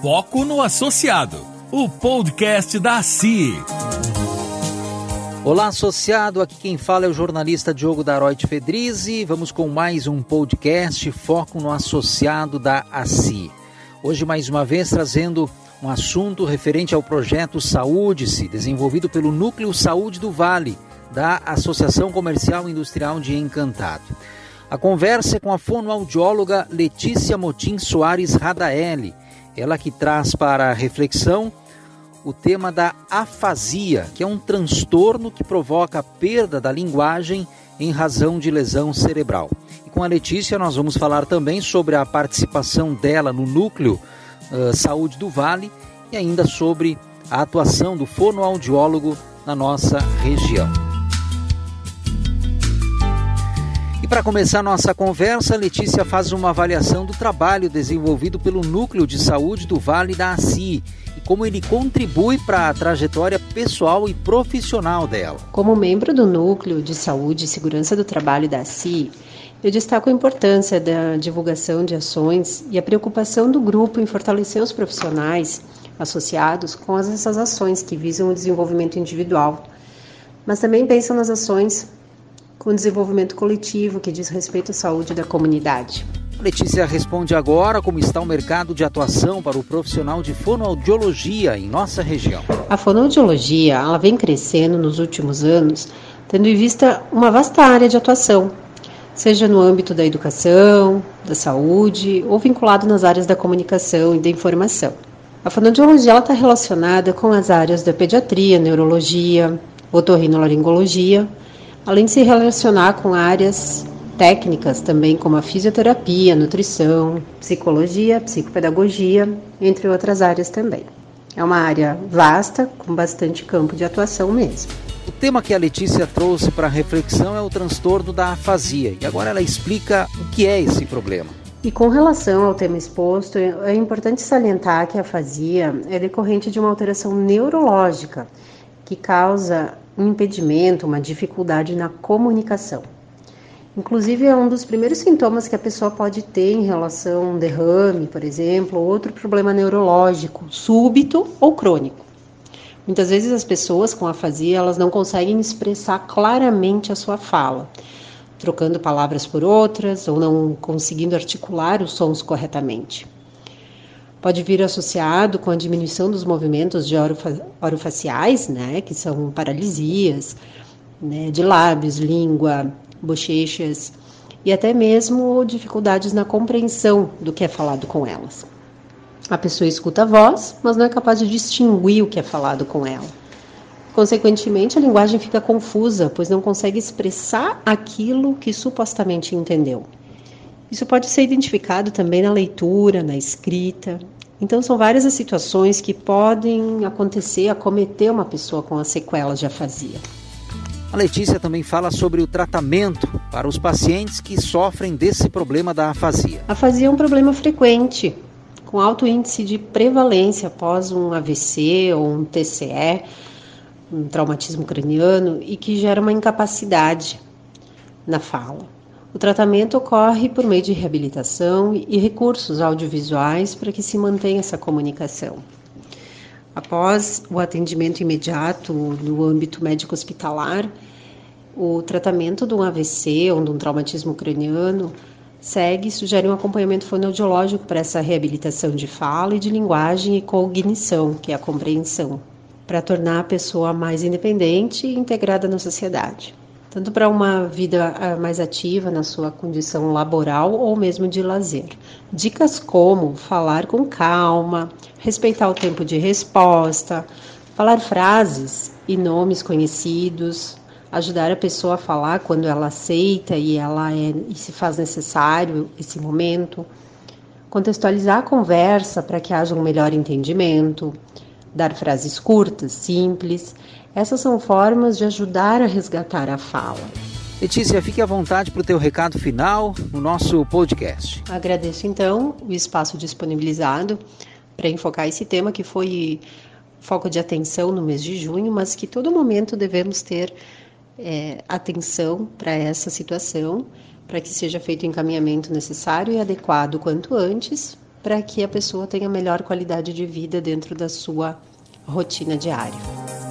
Foco no Associado, o podcast da ACI. Olá, associado. Aqui quem fala é o jornalista Diogo Daroit Fedrizi. Vamos com mais um podcast Foco no Associado da ACI. Hoje, mais uma vez, trazendo um assunto referente ao projeto Saúde-se, desenvolvido pelo Núcleo Saúde do Vale, da Associação Comercial e Industrial de Encantado. A conversa é com a fonoaudióloga Letícia Motim Soares Radaeli ela que traz para a reflexão o tema da afasia, que é um transtorno que provoca a perda da linguagem em razão de lesão cerebral. E com a Letícia nós vamos falar também sobre a participação dela no núcleo uh, Saúde do Vale e ainda sobre a atuação do fonoaudiólogo na nossa região. Para começar nossa conversa, Letícia faz uma avaliação do trabalho desenvolvido pelo Núcleo de Saúde do Vale da ACI e como ele contribui para a trajetória pessoal e profissional dela. Como membro do Núcleo de Saúde e Segurança do Trabalho da ACI, eu destaco a importância da divulgação de ações e a preocupação do grupo em fortalecer os profissionais associados com essas ações que visam o desenvolvimento individual, mas também pensam nas ações com o desenvolvimento coletivo que diz respeito à saúde da comunidade. Letícia responde agora como está o mercado de atuação para o profissional de fonoaudiologia em nossa região. A fonoaudiologia ela vem crescendo nos últimos anos, tendo em vista uma vasta área de atuação, seja no âmbito da educação, da saúde ou vinculado nas áreas da comunicação e da informação. A fonoaudiologia está relacionada com as áreas da pediatria, neurologia, otorrinolaringologia, além de se relacionar com áreas técnicas também como a fisioterapia, nutrição, psicologia, psicopedagogia, entre outras áreas também. É uma área vasta, com bastante campo de atuação mesmo. O tema que a Letícia trouxe para reflexão é o transtorno da afasia, e agora ela explica o que é esse problema. E com relação ao tema exposto, é importante salientar que a afasia é decorrente de uma alteração neurológica que causa um impedimento, uma dificuldade na comunicação. Inclusive, é um dos primeiros sintomas que a pessoa pode ter em relação a um derrame, por exemplo, ou outro problema neurológico, súbito ou crônico. Muitas vezes as pessoas com afasia, elas não conseguem expressar claramente a sua fala, trocando palavras por outras ou não conseguindo articular os sons corretamente. Pode vir associado com a diminuição dos movimentos de orofaciais, né, que são paralisias né, de lábios, língua, bochechas e até mesmo dificuldades na compreensão do que é falado com elas. A pessoa escuta a voz, mas não é capaz de distinguir o que é falado com ela. Consequentemente, a linguagem fica confusa, pois não consegue expressar aquilo que supostamente entendeu. Isso pode ser identificado também na leitura, na escrita. Então, são várias as situações que podem acontecer, acometer uma pessoa com as sequelas de afasia. A Letícia também fala sobre o tratamento para os pacientes que sofrem desse problema da afasia. A afasia é um problema frequente, com alto índice de prevalência após um AVC ou um TCE, um traumatismo craniano, e que gera uma incapacidade na fala. O tratamento ocorre por meio de reabilitação e recursos audiovisuais para que se mantenha essa comunicação. Após o atendimento imediato no âmbito médico-hospitalar, o tratamento de um AVC ou de um traumatismo craniano segue e sugere um acompanhamento fonoaudiológico para essa reabilitação de fala e de linguagem e cognição, que é a compreensão, para tornar a pessoa mais independente e integrada na sociedade tanto para uma vida ah, mais ativa na sua condição laboral ou mesmo de lazer. Dicas como falar com calma, respeitar o tempo de resposta, falar frases e nomes conhecidos, ajudar a pessoa a falar quando ela aceita e ela é, e se faz necessário esse momento, contextualizar a conversa para que haja um melhor entendimento, dar frases curtas, simples essas são formas de ajudar a resgatar a fala. Letícia, fique à vontade para o teu recado final no nosso podcast. Agradeço então o espaço disponibilizado para enfocar esse tema que foi foco de atenção no mês de junho, mas que todo momento devemos ter é, atenção para essa situação, para que seja feito o encaminhamento necessário e adequado quanto antes, para que a pessoa tenha melhor qualidade de vida dentro da sua rotina diária.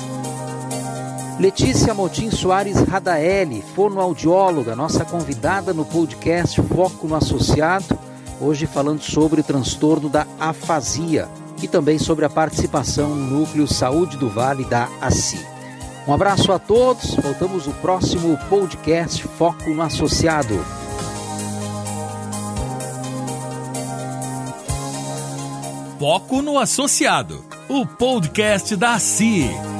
Letícia Motim Soares Radaeli, fonoaudióloga, nossa convidada no podcast Foco no Associado, hoje falando sobre o transtorno da afasia e também sobre a participação no Núcleo Saúde do Vale da ACI. Um abraço a todos, voltamos no próximo podcast Foco no Associado. Foco no Associado, o podcast da ACI.